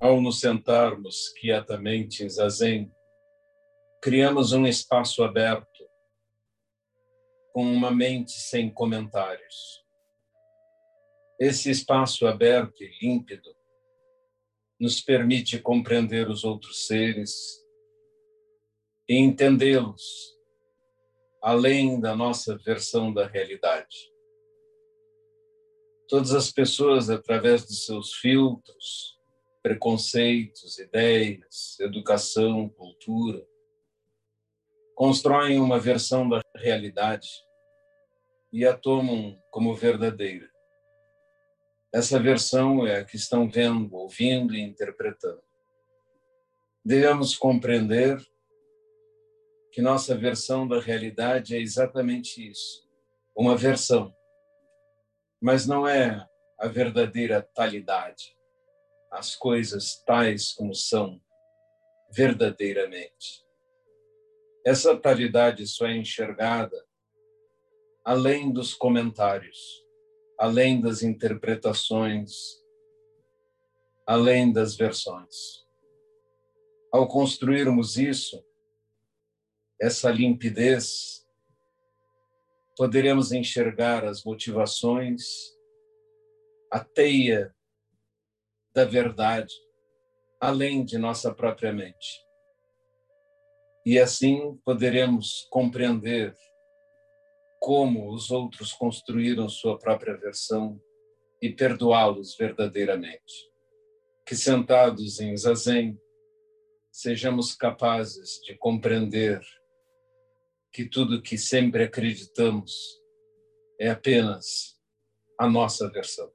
Ao nos sentarmos quietamente em zazen, criamos um espaço aberto, com uma mente sem comentários. Esse espaço aberto e límpido nos permite compreender os outros seres e entendê-los além da nossa versão da realidade. Todas as pessoas, através dos seus filtros, preconceitos, ideias, educação, cultura, constroem uma versão da realidade e a tomam como verdadeira. Essa versão é a que estão vendo, ouvindo e interpretando. Devemos compreender que nossa versão da realidade é exatamente isso, uma versão, mas não é a verdadeira talidade, as coisas tais como são verdadeiramente. Essa talidade só é enxergada além dos comentários, além das interpretações, além das versões. Ao construirmos isso, essa limpidez, poderemos enxergar as motivações, a teia da verdade, além de nossa própria mente. E assim poderemos compreender como os outros construíram sua própria versão e perdoá-los verdadeiramente. Que sentados em zazen, sejamos capazes de compreender que tudo que sempre acreditamos é apenas a nossa versão.